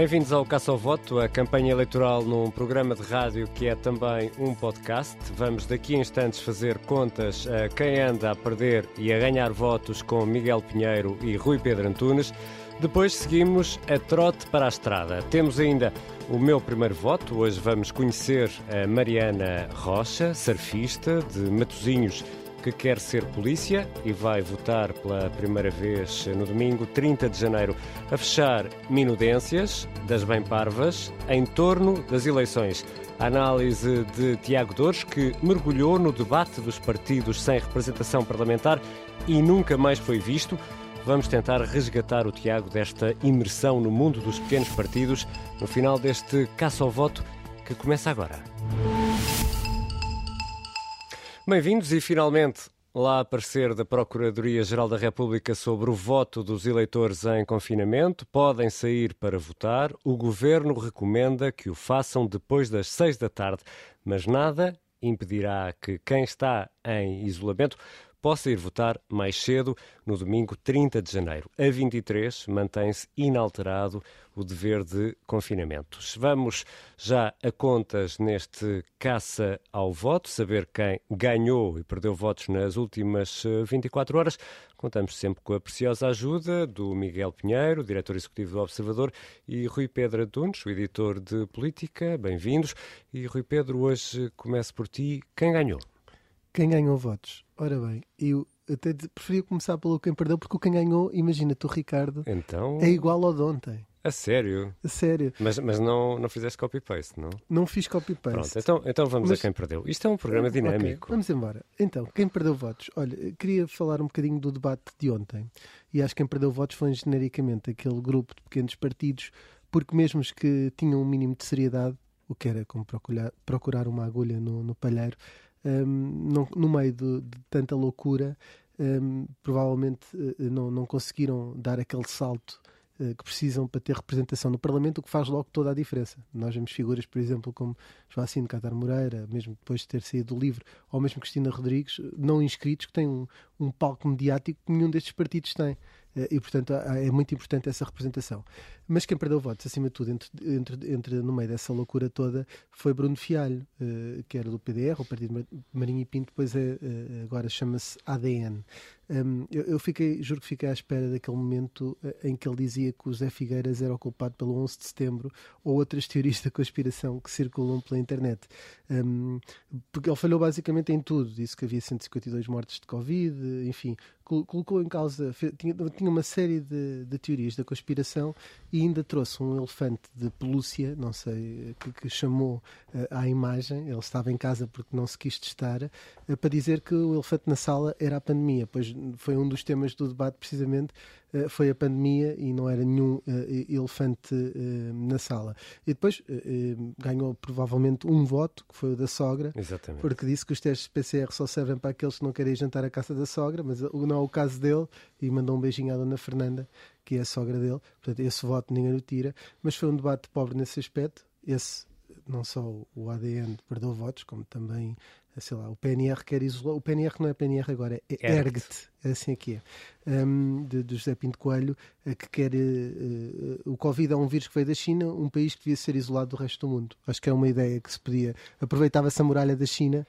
Bem-vindos ao Caça ao Voto, a campanha eleitoral num programa de rádio que é também um podcast. Vamos daqui a instantes fazer contas a quem anda a perder e a ganhar votos com Miguel Pinheiro e Rui Pedro Antunes. Depois seguimos a trote para a estrada. Temos ainda o meu primeiro voto. Hoje vamos conhecer a Mariana Rocha, surfista de Matozinhos que quer ser polícia e vai votar pela primeira vez no domingo 30 de janeiro a fechar minudências das bem parvas em torno das eleições. A análise de Tiago Dores, que mergulhou no debate dos partidos sem representação parlamentar e nunca mais foi visto. Vamos tentar resgatar o Tiago desta imersão no mundo dos pequenos partidos no final deste caça ao voto que começa agora. Bem-vindos e finalmente lá aparecer da Procuradoria-Geral da República sobre o voto dos eleitores em confinamento. Podem sair para votar. O governo recomenda que o façam depois das seis da tarde, mas nada impedirá que quem está em isolamento possa ir votar mais cedo, no domingo 30 de janeiro. A 23 mantém-se inalterado o dever de confinamentos. Vamos já a contas neste caça ao voto, saber quem ganhou e perdeu votos nas últimas 24 eh, horas. Contamos sempre com a preciosa ajuda do Miguel Pinheiro, diretor executivo do Observador, e Rui Pedro Adunes, o editor de política. Bem-vindos. E Rui Pedro, hoje começo por ti. Quem ganhou? Quem ganhou votos? Ora bem, eu até preferia começar pelo quem perdeu, porque o quem ganhou, imagina, tu, Ricardo, então... é igual ao de ontem. A sério? A sério. Mas, mas não, não fizeste copy-paste, não? Não fiz copy-paste. Pronto, então, então vamos mas... a quem perdeu. Isto é um programa dinâmico. Okay, vamos embora. Então, quem perdeu votos? Olha, queria falar um bocadinho do debate de ontem. E acho que quem perdeu votos foi genericamente aquele grupo de pequenos partidos, porque mesmo os que tinham um mínimo de seriedade, o que era como procurar, procurar uma agulha no, no palheiro, um, no meio de, de, tanta loucura, um, provavelmente uh, não, não conseguiram dar aquele salto uh, que precisam para ter representação no Parlamento, o que faz logo toda a diferença. Nós vemos figuras, por exemplo, como Joacine Catar Moreira, mesmo depois de ter saído do livro, ou mesmo Cristina Rodrigues, não inscritos, que têm um, um palco mediático que nenhum destes partidos tem. Eh, e, portanto, é muito importante essa representação. Mas quem perdeu votos, acima de tudo, entre, entre, entre no meio dessa loucura toda, foi Bruno Fialho, eh, que era do PDR, o Partido Marinho e Pinto, depois é, eh, agora chama-se ADN. Um, eu, eu, fiquei, juro que fiquei à espera daquele momento em que ele dizia que o Zé Figueiras era o culpado pelo 11 de setembro ou outras teorias da conspiração que circulam pela internet. Um, porque ele falhou basicamente em tudo. Disse que havia 152 mortes de Covid, enfim, colocou em causa, tinha, tinha uma série de, de, teorias da conspiração e ainda trouxe um elefante de pelúcia, não sei, que, que chamou uh, à imagem, ele estava em casa porque não se quis testar, uh, para dizer que o elefante na sala era a pandemia, pois foi um dos temas do debate precisamente eh, foi a pandemia e não era nenhum eh, elefante eh, na sala. E depois ganhou provavelmente um voto, que foi o da sogra, Exatamente. porque disse que os testes PCR só servem para aqueles que não querem jantar à casa da sogra, mas não é o caso dele, e mandou um beijinho à dona Fernanda, que é a sogra dele. Portanto, esse voto ninguém o tira, mas foi um debate pobre nesse aspecto. Esse não só o ADN perdeu votos, como também sei lá, o PNR quer isolar. O PNR não é PNR agora, é ERGT, é assim aqui é. Um, de, de José Pinto Coelho, uh, que quer. Uh, uh, o Covid é um vírus que veio da China, um país que devia ser isolado do resto do mundo. Acho que é uma ideia que se podia. Aproveitava-se a muralha da China,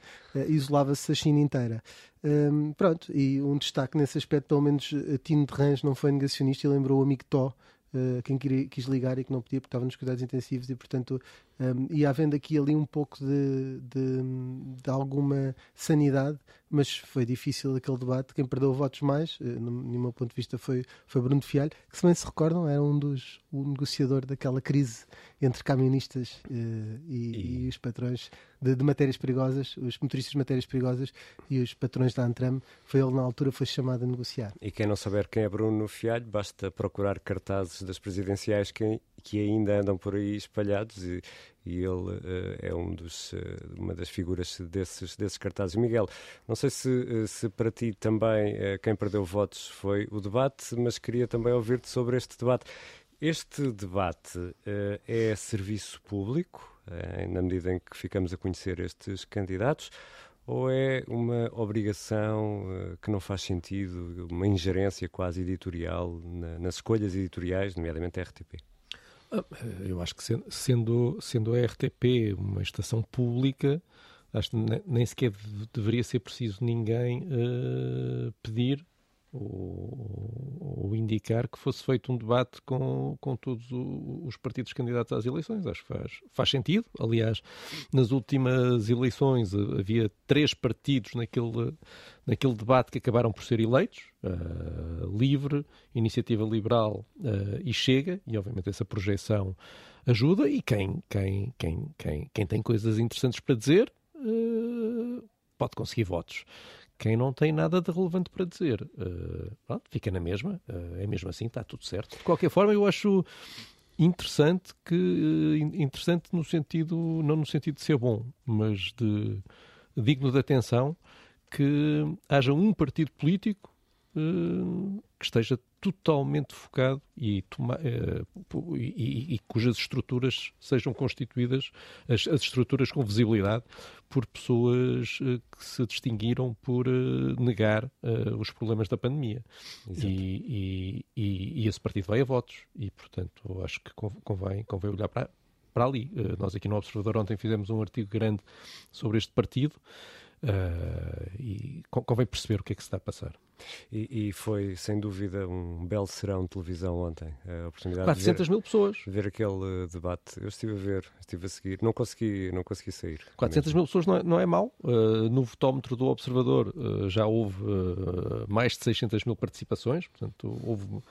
isolava-se a China inteira. Um, pronto, e um destaque nesse aspecto, pelo menos Tino de Rãs não foi negacionista e lembrou o amigo Tó. Uh, quem quis ligar e que não podia porque estava nos cuidados intensivos e portanto um, e havendo aqui ali um pouco de, de, de, alguma sanidade, mas foi difícil aquele debate. Quem perdeu votos mais, uh, no, no meu ponto de vista, foi, foi Bruno Fialho, que se bem se recordam, era um dos o negociador daquela crise entre camionistas uh, e, e... e, os patrões de, de, matérias perigosas, os motoristas de matérias perigosas e os patrões da Antram. Foi ele, na altura, foi chamado a negociar. E quem não saber quem é Bruno Fialho, basta procurar cartazes das presidenciais que, que ainda andam por aí espalhados e, e ele uh, é um dos, uh, uma das figuras desses, desses cartazes. Miguel, não sei se, uh, se para ti também quem perdeu votos foi o debate, mas queria também ouvir-te sobre este debate. Este debate é serviço público, na medida em que ficamos a conhecer estes candidatos, ou é uma obrigação que não faz sentido, uma ingerência quase editorial na, nas escolhas editoriais, nomeadamente a RTP? Ah, eu acho que sendo, sendo a RTP uma estação pública, acho que nem sequer deveria ser preciso ninguém uh, pedir ou, ou, indicar que fosse feito um debate com, com todos os partidos candidatos às eleições. Acho que faz, faz sentido. Aliás, nas últimas eleições eh, havia três partidos naquele, naquele debate que acabaram por ser eleitos: uh, Livre, Iniciativa Liberal uh, e Chega, e obviamente essa projeção ajuda. E quem, quem, quem, quem, quem tem coisas interessantes para dizer uh, pode conseguir votos. Quem não tem nada de relevante para dizer, uh, pronto, fica na mesma, uh, é mesmo assim, está tudo certo. De qualquer forma, eu acho interessante que uh, interessante no sentido não no sentido de ser bom, mas de digno de atenção que haja um partido político que esteja totalmente focado e, toma, uh, e, e, cujas estruturas sejam constituídas, as, as, estruturas com visibilidade, por pessoas uh, que se distinguiram por uh, negar os problemas da pandemia. E, e, esse partido vai a votos e, portanto, acho que convém, convém olhar para, para ali. nós aqui no Observador ontem fizemos um artigo grande sobre este partido. Uh, e convém perceber o que é que se está a passar. E, e, foi, sem dúvida, um belo serão de televisão ontem. A oportunidade 400 de ver, mil pessoas. ver aquele debate. Eu estive a ver, estive a seguir. Não consegui, não consegui sair. 400 mesmo. mil pessoas não é, não é mau. Uh, no votómetro do Observador uh, já houve mais de 600 mil participações. Portanto, houve Uh,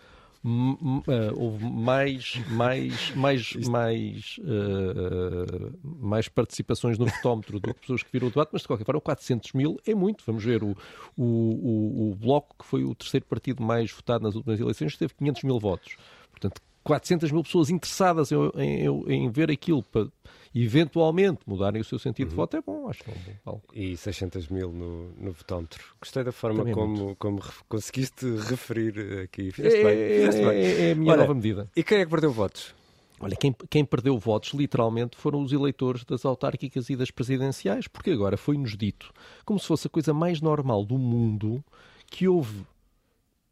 houve mais, mais, mais, mais, uh, mais participações no votómetro do que pessoas que viram o debate, mas de qualquer forma 400 mil é muito. Vamos ver, o, o, o, o Bloco, que foi o terceiro partido mais votado nas últimas eleições, teve 500 mil votos. Portanto, 400 mil pessoas interessadas em, em, em ver aquilo para eventualmente mudarem o seu sentido uhum. de voto é bom, acho que é um bom palco. E 600 mil no, no votómetro. Gostei da forma como, como conseguiste referir aqui. Fizeste é, bem. Fizeste é, bem. é a minha Olha, nova medida. E quem é que perdeu votos? Olha, quem, quem, perdeu votos literalmente foram os eleitores das autárquicas e das presidenciais, porque agora foi-nos dito, como se fosse a coisa mais normal do mundo, que houve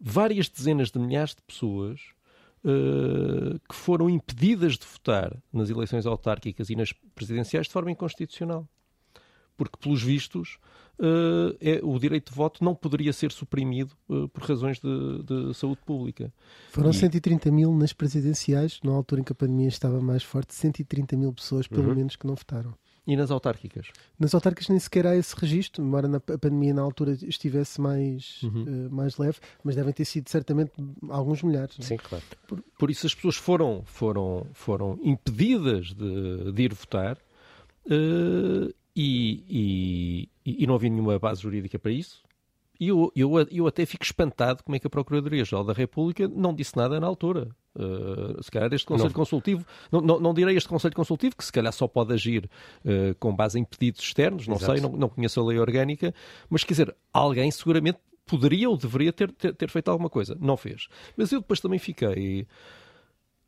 várias dezenas de milhares de pessoas uh, que foram impedidas de votar nas eleições autárquicas e nas presidenciais de forma inconstitucional. Porque, pelos vistos, uh, é, o direito de voto não poderia ser suprimido uh, por razões de, de, saúde pública. Foram e... 130 mil nas presidenciais, na altura em que a pandemia estava mais forte, 130 mil pessoas, pelo uhum. menos, que não votaram. E nas autárquicas? Nas autárquicas nem sequer há esse registro, embora na, a pandemia na altura estivesse mais, uhum. uh, mais leve, mas devem ter sido certamente alguns milhares. Não? É? Sim, claro. Por, por, isso as pessoas foram, foram, foram impedidas de, de ir votar uh, e, e, e não havia nenhuma base jurídica para isso. E eu, eu, eu até fico espantado como é que a Procuradoria-Geral da República não disse nada na altura. Uh, se calhar este Conselho não. Consultivo, não, não, não, direi este Conselho Consultivo, que se calhar só pode agir uh, com base em pedidos externos, não Exato. sei, não, não conheço a lei orgânica, mas quer dizer, alguém seguramente poderia ou deveria ter, ter, ter feito alguma coisa. Não fez. Mas eu depois também fiquei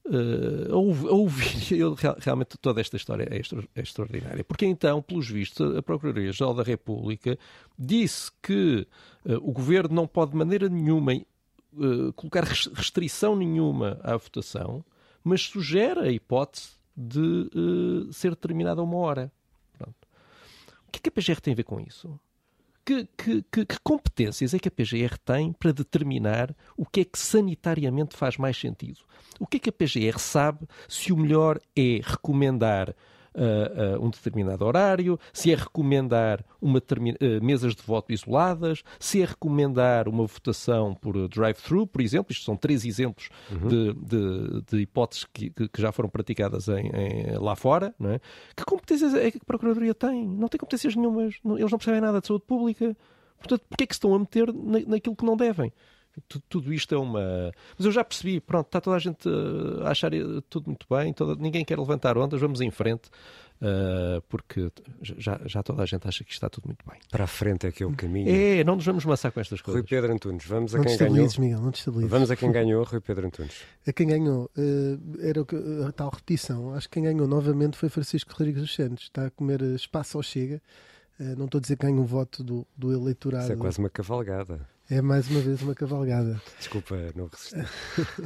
uh, a ouvir realmente toda esta história é, extra, é, extraordinária. Porque então, pelos vistos, a Procuradoria-Geral da República disse que uh, o Governo não pode de maneira nenhuma uh, colocar restrição nenhuma à votação, mas sugere a hipótese de ser determinada uma hora. Pronto. O que é que a PGR tem a ver com isso? Que, que, que, que, competências é que a PGR tem para determinar o que é que sanitariamente faz mais sentido? O que é que a PGR sabe se o melhor é recomendar uh, uh, um determinado horário, se é recomendar uma uh, mesas de voto isoladas, se é recomendar uma votação por drive-thru, por exemplo. Isto são três exemplos uhum. de, de, de, hipóteses que, que, já foram praticadas em, em, lá fora. Não é? Que competências é que a Procuradoria tem? Não tem competências nenhumas. Eles não percebem nada de saúde pública. Portanto, porquê é que se estão a meter na, naquilo que não devem? Tudo, isto é uma. Mas eu já percebi, pronto, está toda a gente a achar tudo muito bem, toda... ninguém quer levantar ondas, vamos em frente, uh, porque já, já toda a gente acha que está tudo muito bem. Para a frente é que é o caminho. É, não nos vamos maçar com estas coisas. Rui Pedro Antunes, vamos a não quem ganhou. Miguel, não vamos a quem ganhou, Rui Pedro Antunes. A quem ganhou, uh, era a tal repetição. Acho que quem ganhou novamente foi Francisco Rodrigues dos Santos. Está a comer espaço ao chega. Uh, não estou a dizer que ganha um voto do, do eleitorado. Isso é quase uma cavalgada. É mais uma vez uma cavalgada. Desculpa, não resisti.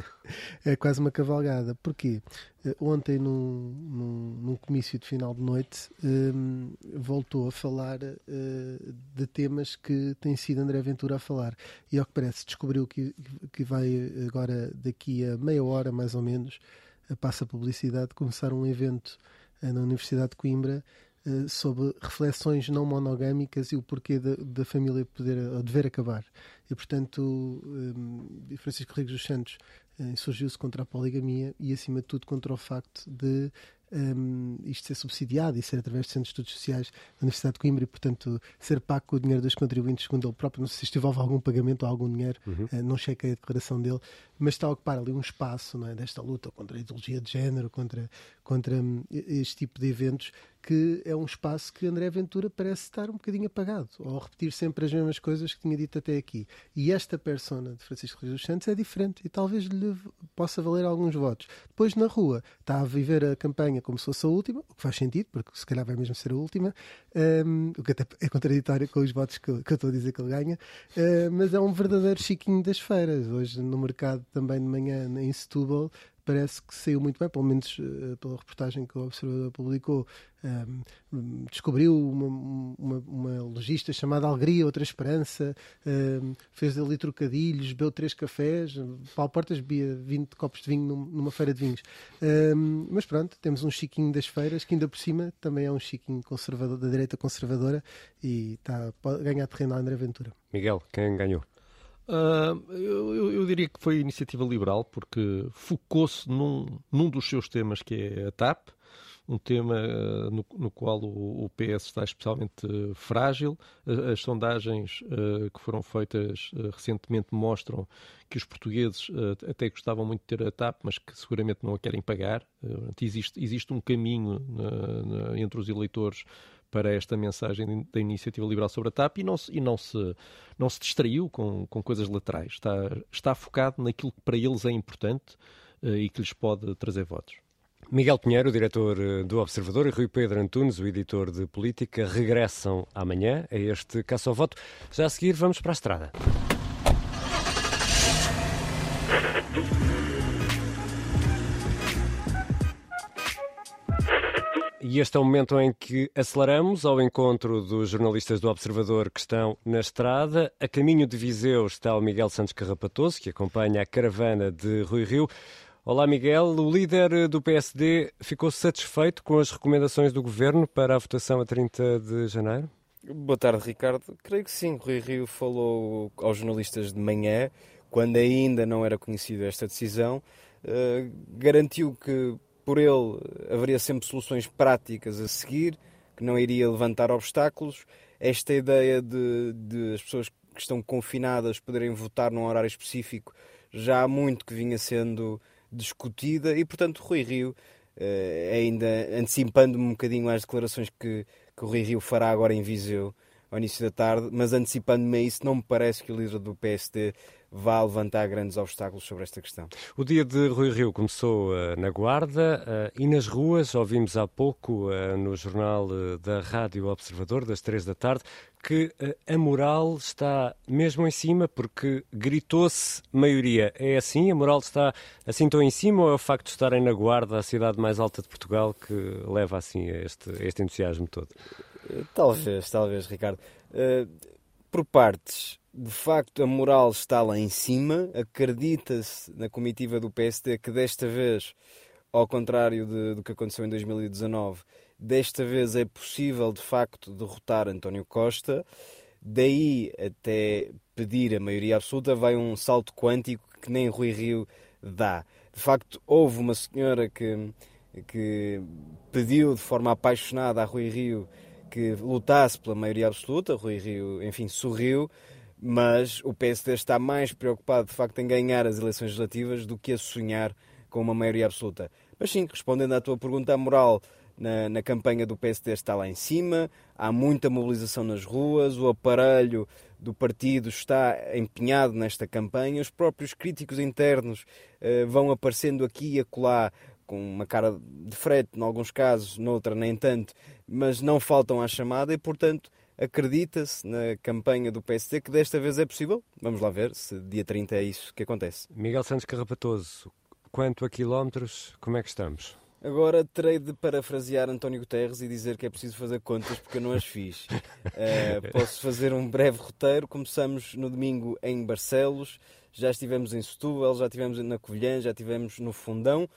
é quase uma cavalgada. Porquê? Eh, ontem, num, num, num comício de final de noite, um, voltou a falar uh, de temas que tem sido André Ventura a falar. E ao que parece, descobriu que, que vai agora, daqui a meia hora mais ou menos, a passa publicidade, começar um evento uh, na Universidade de Coimbra sobre reflexões não monogâmicas e o porquê da, da família poder ou dever acabar. E, portanto, um, Francisco Rodrigues dos Santos insurgiu-se contra a poligamia e, acima de tudo, contra o facto de um, isto ser subsidiado e ser através de centros de estudos sociais da Universidade de Coimbra e, portanto, ser pago com o dinheiro dos contribuintes, segundo ele próprio. Não sei se isto envolve algum pagamento ou algum dinheiro, uhum. uh, não chequei a declaração dele, mas está a ocupar ali um espaço não é, desta luta contra a ideologia de género, contra, contra um, este tipo de eventos que é um espaço que André Ventura parece estar um bocadinho apagado, ou repetir sempre as mesmas coisas que tinha dito até aqui. E esta persona de Francisco Luís dos Santos é diferente e talvez lhe possa valer alguns votos. Depois, na rua, está a viver a campanha como se fosse a última, o que faz sentido, porque se calhar vai mesmo ser a última, um, o que até é contraditório com os votos que, que eu estou a dizer que ele ganha, uh, mas é um verdadeiro chiquinho das feiras. Hoje, no mercado também de manhã, em Setúbal, parece que saiu muito bem, pelo menos uh, pela reportagem que o Observador publicou, um, descobriu uma, uma, uma, logista chamada Alegria, outra Esperança, um, fez ali trocadilhos, bebeu três cafés, Paulo Portas bebia 20 copos de vinho numa feira de vinhos. Um, mas pronto, temos um chiquinho das feiras, que ainda por cima também é um chiquinho conservador, da direita conservadora e está a ganhar terreno à André Ventura. Miguel, quem ganhou? Uh, eu, eu, diria que foi iniciativa liberal, porque focou-se num, num dos seus temas, que é a TAP, um tema uh, no, no, qual o, o, PS está especialmente frágil. As, as sondagens uh, que foram feitas recentemente mostram que os portugueses até gostavam muito de ter a TAP, mas que seguramente não a querem pagar. existe, existe um caminho entre os eleitores para esta mensagem da iniciativa liberal sobre a TAP e não se, e não se, não se distraiu com, com coisas laterais. Está, está focado naquilo que para eles é importante uh, e que lhes pode trazer votos. Miguel Pinheiro, diretor eh, do Observador, e Rui Pedro Antunes, o editor de política, regressam amanhã a este caça ao voto. Já a seguir, vamos para a estrada. E este é o momento em que aceleramos ao encontro dos jornalistas do Observador que estão na estrada. A caminho de Viseu está o Miguel Santos Carrapatoso, que acompanha a caravana de Rui Rio. Olá, Miguel. O líder do PSD ficou satisfeito com as recomendações do governo para a votação a 30 de janeiro? Boa tarde, Ricardo. Creio que sim. Rui Rio falou aos jornalistas de manhã, quando ainda não era conhecida esta decisão. Uh, garantiu que por ele haveria sempre soluções práticas a seguir, que não iria levantar obstáculos. Esta ideia de, de as pessoas que estão confinadas poderem votar num horário específico já há muito que vinha sendo discutida e, portanto, Rui Rio, eh, ainda antecipando-me um bocadinho às declarações que, que o Rui Rio fará agora em Viseu ao início da tarde, mas antecipando-me a isso, não me parece que o líder do PSD vá levantar grandes obstáculos sobre esta questão. O dia de Rui Rio começou uh, na Guarda uh, e nas ruas, ouvimos há pouco uh, no jornal da Rádio Observador, das três da tarde, que a moral está mesmo em cima, porque gritou-se maioria. É assim? A moral está assim tão em cima ou é o facto de estarem na Guarda, a cidade mais alta de Portugal, que leva assim a este, a este entusiasmo todo? Talvez, talvez, Ricardo. por partes de facto a moral está lá em cima. Acredita-se na comitiva do PSD que desta vez, ao contrário de, do que aconteceu em 2019, desta vez é possível de facto derrotar António Costa. Daí até pedir a maioria absoluta vai um salto quântico que nem Rui Rio dá. De facto, houve uma senhora que, que pediu de forma apaixonada a Rui Rio que lutasse pela maioria absoluta. Rui Rio, enfim, sorriu mas o PSD está mais preocupado de facto em ganhar as eleições legislativas do que a sonhar com uma maioria absoluta. Mas sim, respondendo à tua pergunta, a moral na, na, campanha do PSD está lá em cima, há muita mobilização nas ruas, o aparelho do partido está empenhado nesta campanha, os próprios críticos internos eh, vão aparecendo aqui e acolá com uma cara de frete, em alguns casos, noutra nem tanto, mas não faltam à chamada e, portanto, Acredita-se na campanha do PSD que desta vez é possível? Vamos lá ver se dia 30 é isso que acontece. Miguel Santos Carrapatoso, quanto a quilómetros, como é que estamos? Agora terei de parafrasear António Guterres e dizer que é preciso fazer contas porque eu não as fiz. Uh, posso fazer um breve roteiro. Começamos no domingo em Barcelos, já estivemos em Setúbal, já estivemos na Covilhã, já estivemos no Fundão,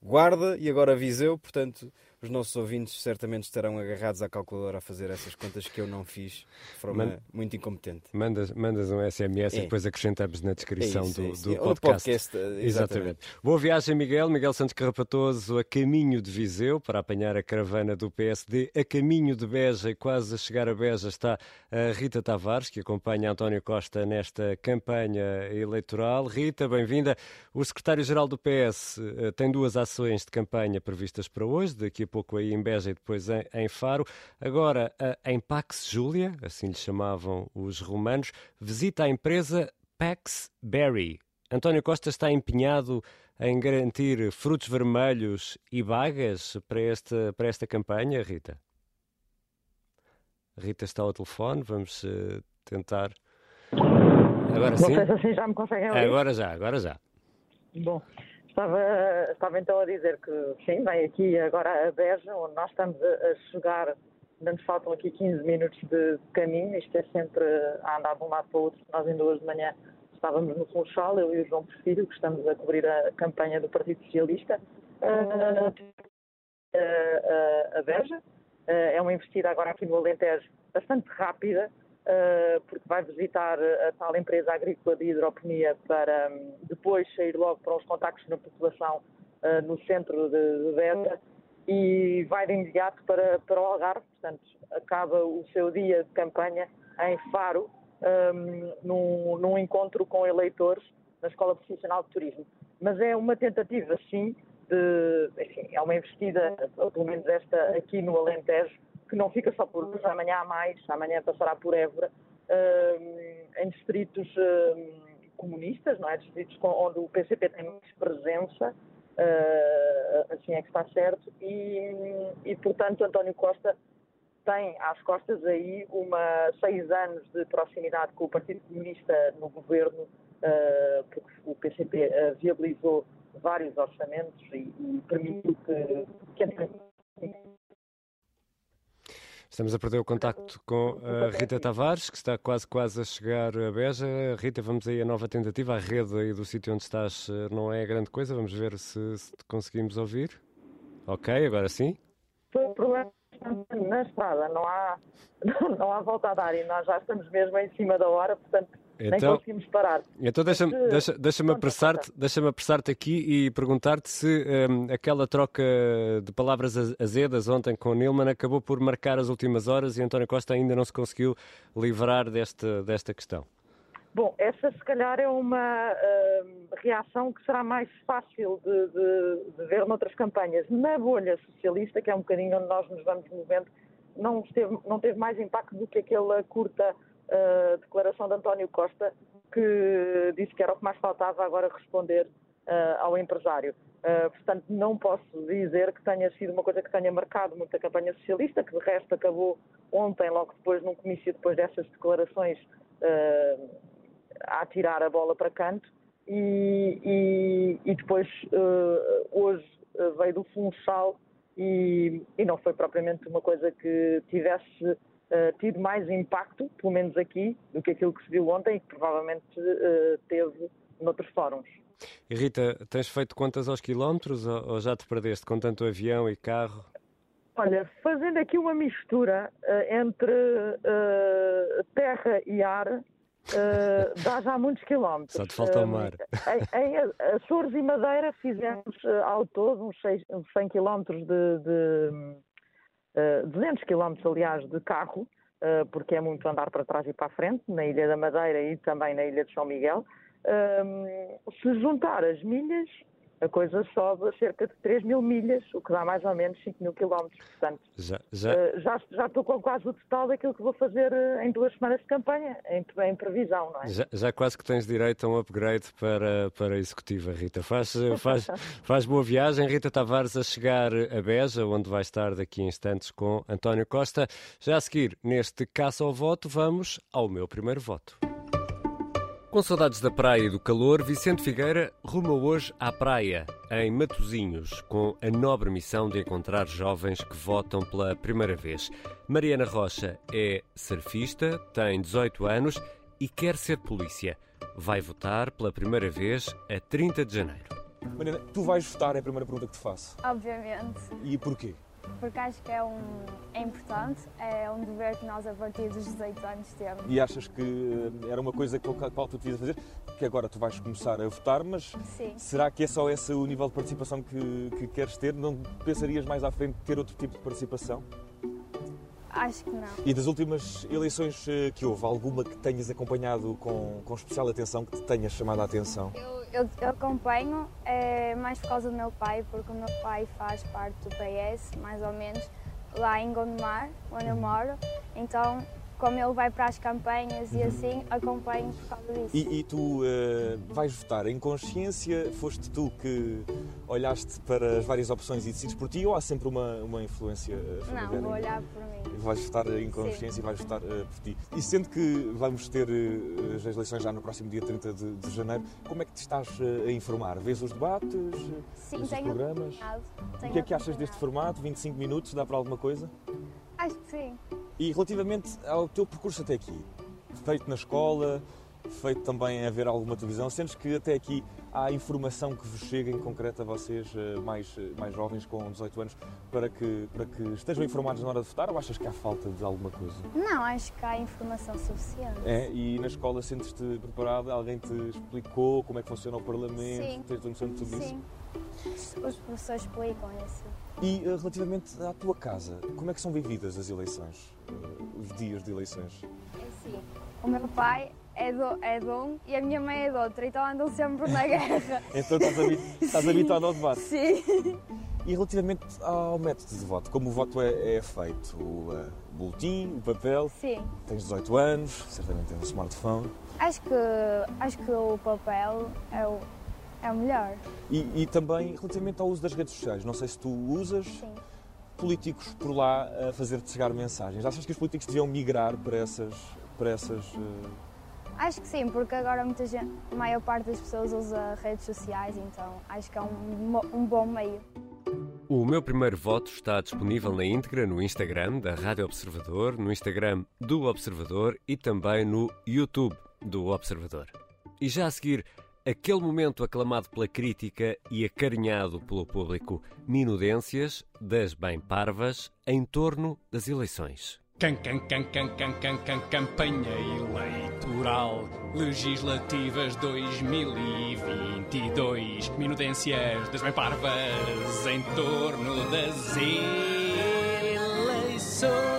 Guarda e agora Viseu. Portanto, os nossos ouvintes certamente estarão agarrados à calculadora a fazer essas contas que eu não fiz de forma Man, muito incompetente. Mandas, mandas um SMS é. e depois acrescentamos na descrição é isso, do, é do podcast. podcast exatamente. exatamente. Boa viagem, Miguel. Miguel Santos Carrapatoso a caminho de Viseu para apanhar a caravana do PSD. A caminho de Beja e quase a chegar a Beja está a Rita Tavares, que acompanha António Costa nesta campanha eleitoral. Rita, bem-vinda. O secretário-geral do PS eh, tem duas ações de campanha previstas para hoje. Daqui a pouco aí em Beja e depois em, em Faro. Agora, em Pax Julia, assim lhe chamavam os romanos, visita a empresa Pax Berry. António Costa está empenhado em garantir frutos vermelhos e bagas para esta, para esta campanha, Rita? Rita está ao telefone, vamos uh, tentar. Agora sim. Assim já me conseguem ouvir. Agora já, agora já. Bom, Estava, estava então a dizer que sim, vem aqui agora a Beja, onde nós estamos a, chegar, ainda nos faltam aqui 15 minutos de caminho, isto é sempre a andar de um lado para o outro. Nós ainda hoje de manhã estávamos no Funchal, eu e o João Porfírio, que estamos a cobrir a campanha do Partido Socialista, a, a, a Beja. É uma investida agora aqui no Alentejo bastante rápida, porque vai visitar a tal empresa agrícola de hidroponia para um, depois sair logo para os contactos na população uh, no centro de, Beta e vai de imediato para, para o Algarve, portanto acaba o seu dia de campanha em Faro, um, num, num encontro com eleitores na Escola Profissional de Turismo. Mas é uma tentativa, sim, de, enfim, é uma investida, pelo menos esta aqui no Alentejo, que não fica só por hoje, amanhã há mais, amanhã passará por Évora, uh, em distritos uh, comunistas, não é? Distritos onde o PCP tem mais presença, uh, assim é que está certo, e, e portanto António Costa tem às costas aí uma seis anos de proximidade com o Partido Comunista no governo, porque o PCP viabilizou vários orçamentos e, e permitiu que, que Estamos a perder o contacto com a Rita Tavares, que está quase quase a chegar a Beja. Rita, vamos aí a nova tentativa. A rede aí do sítio onde estás eh, não é grande coisa. Vamos ver se, se conseguimos ouvir. Ok, agora sim. Foi o problema na estrada, não há, não há volta a dar e nós já estamos mesmo em cima da hora, portanto então, Nem conseguimos parar. Então deixa-me deixa, deixa apressar-te deixa apressar aqui e perguntar-te se um, aquela troca de palavras azedas ontem com Nilman acabou por marcar as últimas horas e António Costa ainda não se conseguiu livrar desta, desta questão. Bom, essa se calhar é uma uh, reação que será mais fácil de, de, de, ver noutras campanhas. Na bolha socialista, que é um bocadinho onde nós nos vamos movendo, não, não teve mais impacto do que aquela curta uh, declaração de António Costa, que disse que era o que mais faltava agora responder uh, ao empresário. Uh, portanto, não posso dizer que tenha sido uma coisa que tenha marcado muito a campanha socialista, que de resto acabou ontem, logo depois, num comício, depois dessas declarações, uh, a tirar a bola para canto. E, e, e depois, hoje, veio do Funchal e, e não foi propriamente uma coisa que tivesse uh, tido mais impacto, pelo menos aqui, do que aquilo que se viu ontem e que provavelmente uh, teve noutros fóruns. E Rita, tens feito contas aos quilómetros ou, ou já te perdeste com tanto avião e carro? Olha, fazendo aqui uma mistura uh, entre terra e ar, Uh, dá já muitos quilómetros. Só te falta o mar. Uh, em, em Açores e Madeira fizemos uh, ao todo uns, seis, uns 100 quilómetros de, de, 200 eh, km, aliás, de carro, eh, porque é muito andar para trás e para a frente, na Ilha da Madeira e também na Ilha de São Miguel. Ehm, se juntar as milhas, a coisa sobe a cerca de 3 mil milhas, o que dá mais ou menos 5 mil quilómetros. Portanto, Já, já, eh, já, já estou com quase o total daquilo que vou fazer eh, em duas semanas de campanha, em, em previsão, não é? já, já quase que tens direito a um upgrade para, para a executiva, Rita. Faz, faz, faz boa viagem, Rita Tavares, a chegar a Beja, onde vai estar daqui a instantes com António Costa. Já a seguir, neste caça ao voto, vamos ao meu primeiro voto. Com saudades da praia e do calor, Vicente Figueira ruma hoje à praia, em Matosinhos, com a nobre missão de encontrar jovens que votam pela primeira vez. Mariana Rocha é surfista, tem 18 anos e quer ser polícia. Vai votar pela primeira vez a 30 de janeiro. Mariana, tu vais votar, é a primeira pergunta que te faço. Obviamente, E porquê? Porque acho que é, um, é importante, é um dever que nós a partir dos 18 anos temos. E achas que eh, era uma coisa com a qual tu devias fazer? Que agora tu vais começar a votar, mas Sim, será que é só esse o nível de participação que, que queres ter? Não pensarias mais à frente ter outro tipo de participação? Acho que não. E das últimas eleições eh, que houve, alguma que tenhas acompanhado com, com especial atenção, que te tenha chamado a atenção? Eu, eu, eu acompanho é, mais por causa do meu pai, porque o meu pai faz parte do PS, mais ou menos, lá em Gondomar, onde eu moro. Então, como ele vai para as campanhas e assim, acompanho por causa disso. E, e tu eh, vais votar em consciência? Foste tu que olhaste para as várias opções e decides por ti ou há sempre uma, uma influência eh, familiar? Não, vou olhar por mim. Vais votar em consciência e vais votar eh, por ti. E sendo que vamos ter eh, as eleições já no próximo dia 30 de, de janeiro, como é que te estás a informar? Vês os debates? Sim, os tenho programas? acompanhado. O tenho que é que achas deste formato? 25 minutos, dá para alguma coisa? Acho que sim. E relativamente ao teu percurso até aqui, feito na escola, feito também a ver alguma televisão, sentes que até aqui há informação que vos chega em concreto a vocês eh, mais, eh, mais jovens com 18 anos para que, para que estejam informados na hora de votar ou achas que há falta de alguma coisa? Não, acho que há informação suficiente. É, e na escola sentes-te preparado? Alguém te explicou como é que funciona o Parlamento? Sim. Tens noção de tudo isso? Os professores explicam isso. E eh, relativamente à tua casa, como é que são vividas as eleições? Eh, os dias de eleições? É assim, o meu pai é, do, é de um e a minha mãe é de outro, então andam sempre na guerra. Então estás, habi- estás habituado ao debate. Sim. E relativamente ao método de voto, como o voto é, é feito? O eh, boletim, o papel, Sim. tens 18 anos, certamente tens um smartphone. Acho que, acho que o papel é o, é o melhor. E, e também relativamente ao uso das redes sociais, não sei se tu usas Sim. políticos por lá a fazer-te chegar mensagens. Achas que os políticos deviam migrar para essas. Para essas eh, Acho que sim, porque agora muita gente, a maior parte das pessoas usa redes sociais, então acho que é um, um bom meio. O meu primeiro voto está disponível na íntegra no Instagram da Rádio Observador, no Instagram do Observador e também no YouTube do Observador. E já a seguir, aquele momento aclamado pela crítica e acarinhado pelo público, minudências das bem parvas em torno das eleições. Can, can, can, can, can, can, can, campanha eleitoral legislativas 2022. Minudências das bem parvas em torno das eleições.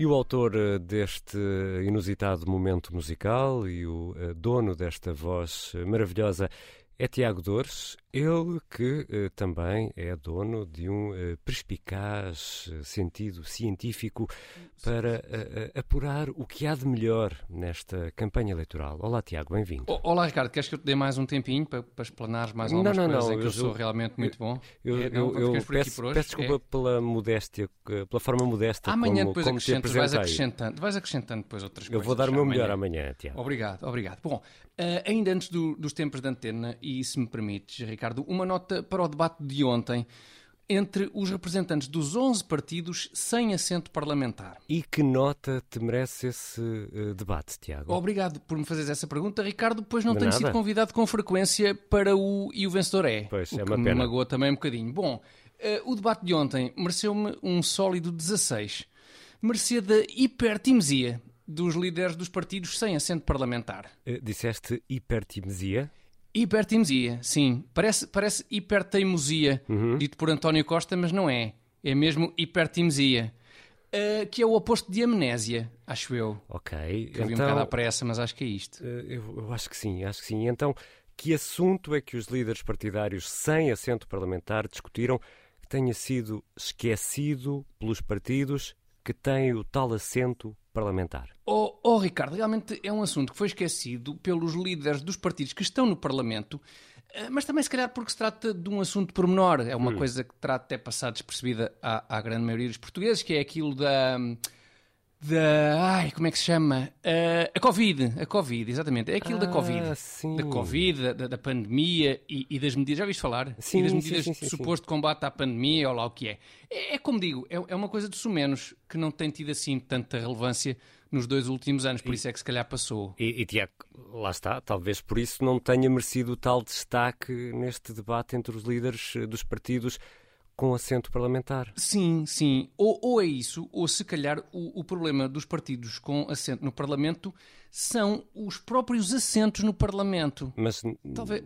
E o autor eh, deste inusitado momento musical e o eh, dono desta voz maravilhosa é Tiago Dores, ele que eh, também é dono de um eh, perspicaz eh, sentido científico para eh, eh, apurar o que há de melhor nesta campanha eleitoral. Olá, Tiago, bem-vindo. Olá, Ricardo, queres que eu te dê mais um tempinho para, para explanares mais Não, algumas não, coisas não, em que eu, eu sou julgo- realmente muito bom? Eu, É, não, eu- eu aqui peço, peço desculpa É. pela modéstia, eh, pela forma modesta Amanhã como, depois como te acrescentas, vais apresentei. acrescentando, vais acrescentando depois outras Eu coisas. vou dar o meu amanhã. melhor amanhã, Tiago. Obrigado, obrigado. Bom, eh, ainda antes do- dos tempos de antena, e se me permites, Ricardo, uma nota para o debate de ontem entre os representantes dos 11 partidos sem assento parlamentar. E que nota te merece esse eh, debate, Tiago? Obrigado por me fazeres essa pergunta, Ricardo, pois não De tenho nada. sido convidado com frequência para o E o Vencedor é. Pois, o é que uma me magoa também um bocadinho. Bom, eh, o debate de ontem mereceu-me um sólido 16. Merecia da hipertimesia dos líderes dos partidos sem assento parlamentar. Eh, Disseste hipertimesia? Hipertimesia, sim. Parece, parece hiperteimosia, Uhum. dito por António Costa, mas não é. É mesmo hipertimesia. Uh, que é o oposto de amnésia, acho eu. Ok. Que eu vi um então, bocado à pressa, mas acho que é isto. eh, eu, eu acho que sim, acho que sim. Então, que assunto é que os líderes partidários sem assento parlamentar discutiram que tenha sido esquecido pelos partidos que têm o tal assento parlamentar? Oh, oh, Ricardo, realmente é um assunto que foi esquecido pelos líderes dos partidos que estão no Parlamento, eh, mas também se calhar porque se trata de um assunto pormenor. É uma hum. coisa que terá até passado despercebida à, à grande maioria dos portugueses, que é aquilo da da. Ai, como é que se chama? Uh, a Covid. A Covid, exatamente. É aquilo ah, da Covid. Sim. Da Covid, da, da pandemia e, e, das medidas. Já ouviste falar? Sim. E das medidas sim, sim, de suposto combate à pandemia ou lá o que é. É, é como digo, é, é, uma coisa de sumenos que não tem tido assim tanta relevância nos dois últimos anos, por e, isso é que se calhar passou. E, e Tiago, lá está, talvez por isso não tenha merecido tal destaque neste debate entre os líderes dos partidos com assento parlamentar. Sim, sim. Ou, ou é isso, ou se calhar o, o, problema dos partidos com assento no Parlamento são os próprios assentos no Parlamento. Mas Talvez...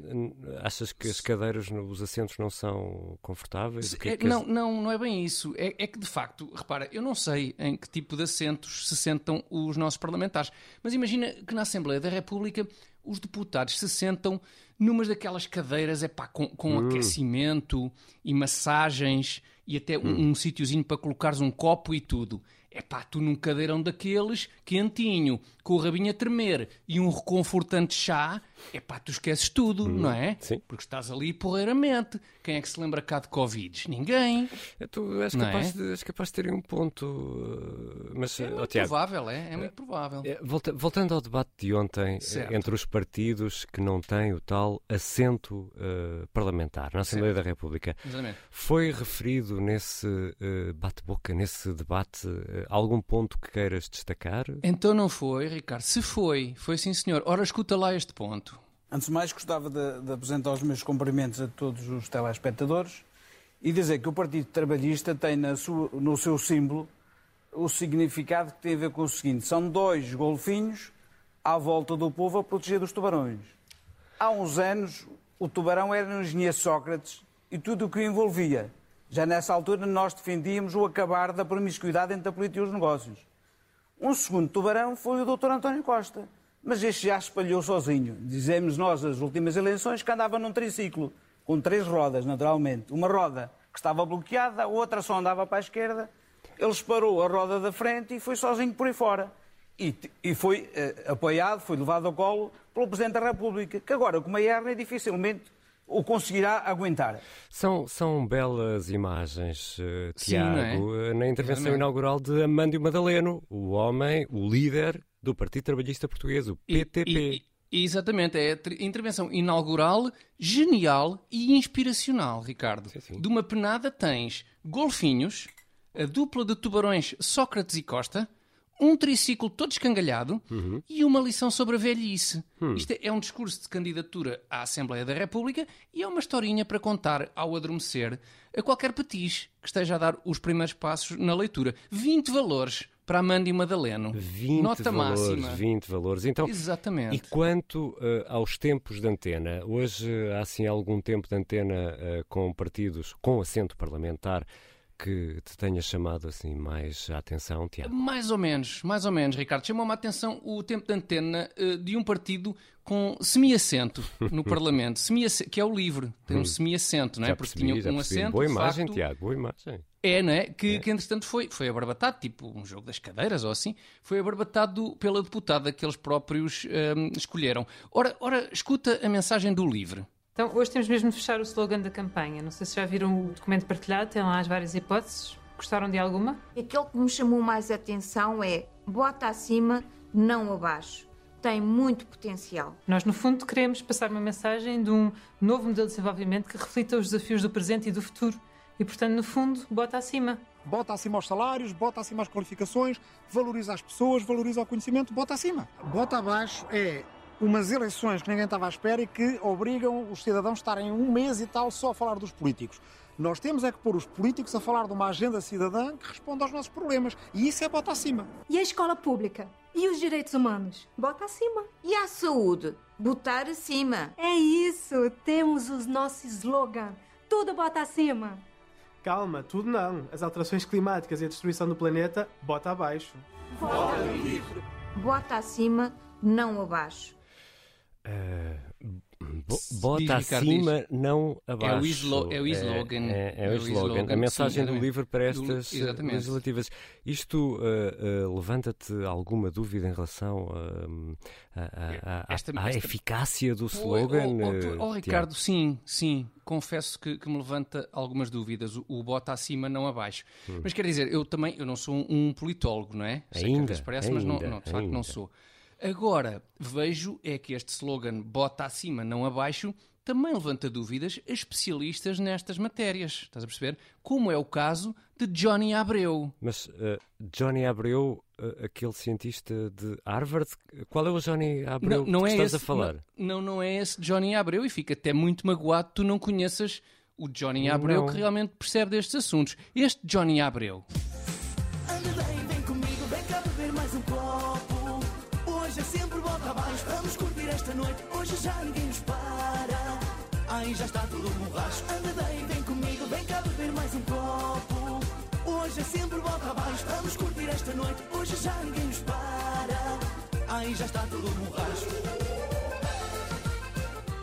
achas que as cadeiras, os assentos não são confortáveis? É, é que não, não, não é bem isso. É, é, que de facto, repara, eu não sei em que tipo de assentos se sentam os nossos parlamentares, mas imagina que na Assembleia da República os deputados se sentam numas daquelas cadeiras epá, com, com hum. aquecimento e massagens e até hum. um, um sítiozinho para colocares um copo e tudo. É pá, tu num cadeirão daqueles, quentinho, com o rabinho a tremer e um reconfortante chá, é pá, tu esqueces tudo, hum, não é? Sim. Porque estás ali porreiramente. Quem é que se lembra cá de Covid? Ninguém. É, tu és capaz, é? de, és capaz de ter um ponto. Uh, mas, é muito Tiago, provável, é? É muito provável. É, volta, voltando ao debate de ontem, certo. entre os partidos que não têm o tal assento uh, parlamentar na Assembleia certo. da República, Exatamente. foi referido nesse uh, bate-boca, nesse debate, algum ponto que queiras destacar? Então não foi, Ricardo. Se foi, foi sim, senhor. Ora, escuta lá este ponto. Antes de mais, gostava de, de apresentar os meus cumprimentos a todos os telespectadores e dizer que o Partido Trabalhista tem sua, no seu símbolo o significado que tem a ver com o seguinte: são dois golfinhos à volta do povo a proteger dos tubarões. Há uns anos, o tubarão era um engenheiro Sócrates e tudo o que o envolvia. Já nessa altura, nós defendíamos o acabar da promiscuidade entre a política e os negócios. Um segundo tubarão foi o Dr. António Costa mas este já espalhou sozinho. Dizemos nós, as últimas eleições, que andava num triciclo, com três rodas, naturalmente. Uma roda que estava bloqueada, a outra só andava para a esquerda. Ele separou a roda da frente e foi sozinho por aí fora. E, e foi eh, apoiado, foi levado ao colo pelo Presidente da República, que agora, com uma hernia, dificilmente o conseguirá aguentar. São, são belas imagens, uh, Tiago, Sim, é? na intervenção inaugural de Amândio Madaleno, o homem, o líder do Partido Trabalhista Português, o PTP. E, e, exatamente, é a intervenção inaugural, genial e inspiracional, Ricardo. Sim, sim. De uma penada tens golfinhos, a dupla de tubarões Sócrates e Costa, um triciclo todo escangalhado uhum. e uma lição sobre a velhice. Uhum. Isto é, é, um discurso de candidatura à Assembleia da República e é uma historinha para contar ao adormecer a qualquer petiche que esteja a dar os primeiros passos na leitura. 20 valores para Amanda e Madaleno. 20 Nota valores, máxima. 20 valores. Então, Exatamente. E quanto uh, aos tempos de antena, hoje há assim algum tempo de antena uh, com partidos com assento parlamentar que te tenha chamado assim mais a atenção, Tiago? Mais ou menos, mais ou menos, Ricardo. Chamou-me a atenção o tempo de antena uh, de um partido com semi-assento no Parlamento, semi que é o LIVRE, tem um hum. semi-assento, não é? Já Porque tinha um assento. Boa imagem, facto, Tiago, boa imagem. É, não é? Que, é. que entretanto foi, foi abarbatado, tipo um jogo das cadeiras ou assim, foi abarbatado pela deputada que eles próprios um, escolheram. Ora, ora, escuta a mensagem do LIVRE. Então, hoje temos mesmo de fechar o slogan da campanha. Não sei se já viram o documento partilhado, tem lá as várias hipóteses. Gostaram de alguma? Aquele que me chamou mais a atenção é bota acima, não abaixo. Tem muito potencial. Nós, no fundo, queremos passar uma mensagem de um novo modelo de desenvolvimento que reflita os desafios do presente e do futuro. E, portanto, no fundo, bota acima. Bota acima os salários, bota acima as qualificações, valoriza as pessoas, valoriza o conhecimento, bota acima. Bota abaixo é umas eleições que ninguém estava à espera e que obrigam os cidadãos a estarem um mês e tal só a falar dos políticos. Nós temos é que pôr os políticos a falar de uma agenda cidadã que responda aos nossos problemas. E isso é bota acima. E a escola pública? E os direitos humanos? Bota acima. E a saúde? Botar acima. É isso. Temos os nossos slogan. Tudo bota acima. Calma, tudo não. As alterações climáticas e a destruição do planeta, bota abaixo. Bota livre. Bota acima, não abaixo. Uh, Bo bota acima, não abaixo. É o, islo é o slogan. É, é, é, o, slogan. A mensagem sim, do livro para estas do, eh, legislativas. Isto uh, uh, levanta-te alguma dúvida em relação à eficácia do slogan? Oh, oh, oh, Ricardo, sim, sim. Confesso que, que, me levanta algumas dúvidas. O, o bota acima, não abaixo. Hum. Mas quer dizer, eu também eu não sou um, um politólogo, não é? Sei ainda, que parece, ainda, mas não, não de facto ainda. não sou. Agora, vejo é que este slogan bota acima, não abaixo, também levanta dúvidas a especialistas nestas matérias. Estás a perceber? Como é o caso de Johnny Abreu. Mas uh, Johnny Abreu, uh, aquele cientista de Harvard, qual é o Johnny Abreu não, não que é estás esse, a falar? Não, não, não é esse Johnny Abreu e fica até muito magoado que tu não conheças o Johnny Abreu não. que realmente percebe destes assuntos. Este Johnny Abreu. Hoje já ninguém nos para. Aí já está tudo borracho. Anda bem, vem comigo, vem cá beber mais um copo. Hoje é sempre volta abaixo, vamos curtir esta noite. Hoje já ninguém nos para. Aí já está tudo borracho.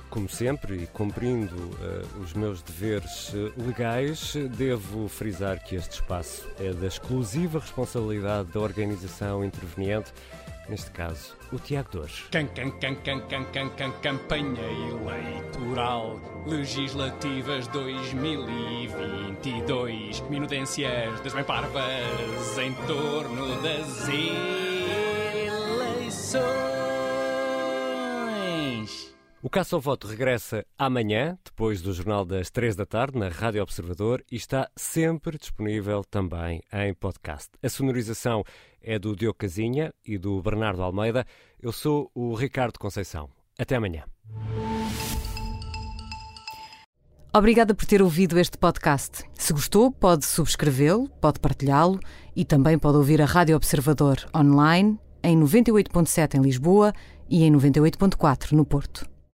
Como sempre, e cumprindo uh, os meus deveres uh, legais, devo frisar que este espaço é da exclusiva responsabilidade da organização interveniente, neste caso, o Tiago Dores. Can, can, can, can, can, can, can, campanha eleitoral legislativas 2022. Minudências das bem parvas em torno das eleições. O Caça ao Voto regressa amanhã, depois do Jornal das 3 da tarde, na Rádio Observador e está sempre disponível também em podcast. A sonorização é do Diogo Casinha e do Bernardo Almeida. Eu sou o Ricardo Conceição. Até amanhã. Obrigada por ter ouvido este podcast. Se gostou, pode subscrevê-lo, pode partilhá-lo e também pode ouvir a Rádio Observador online em 98.7 em Lisboa e em 98.4 no Porto.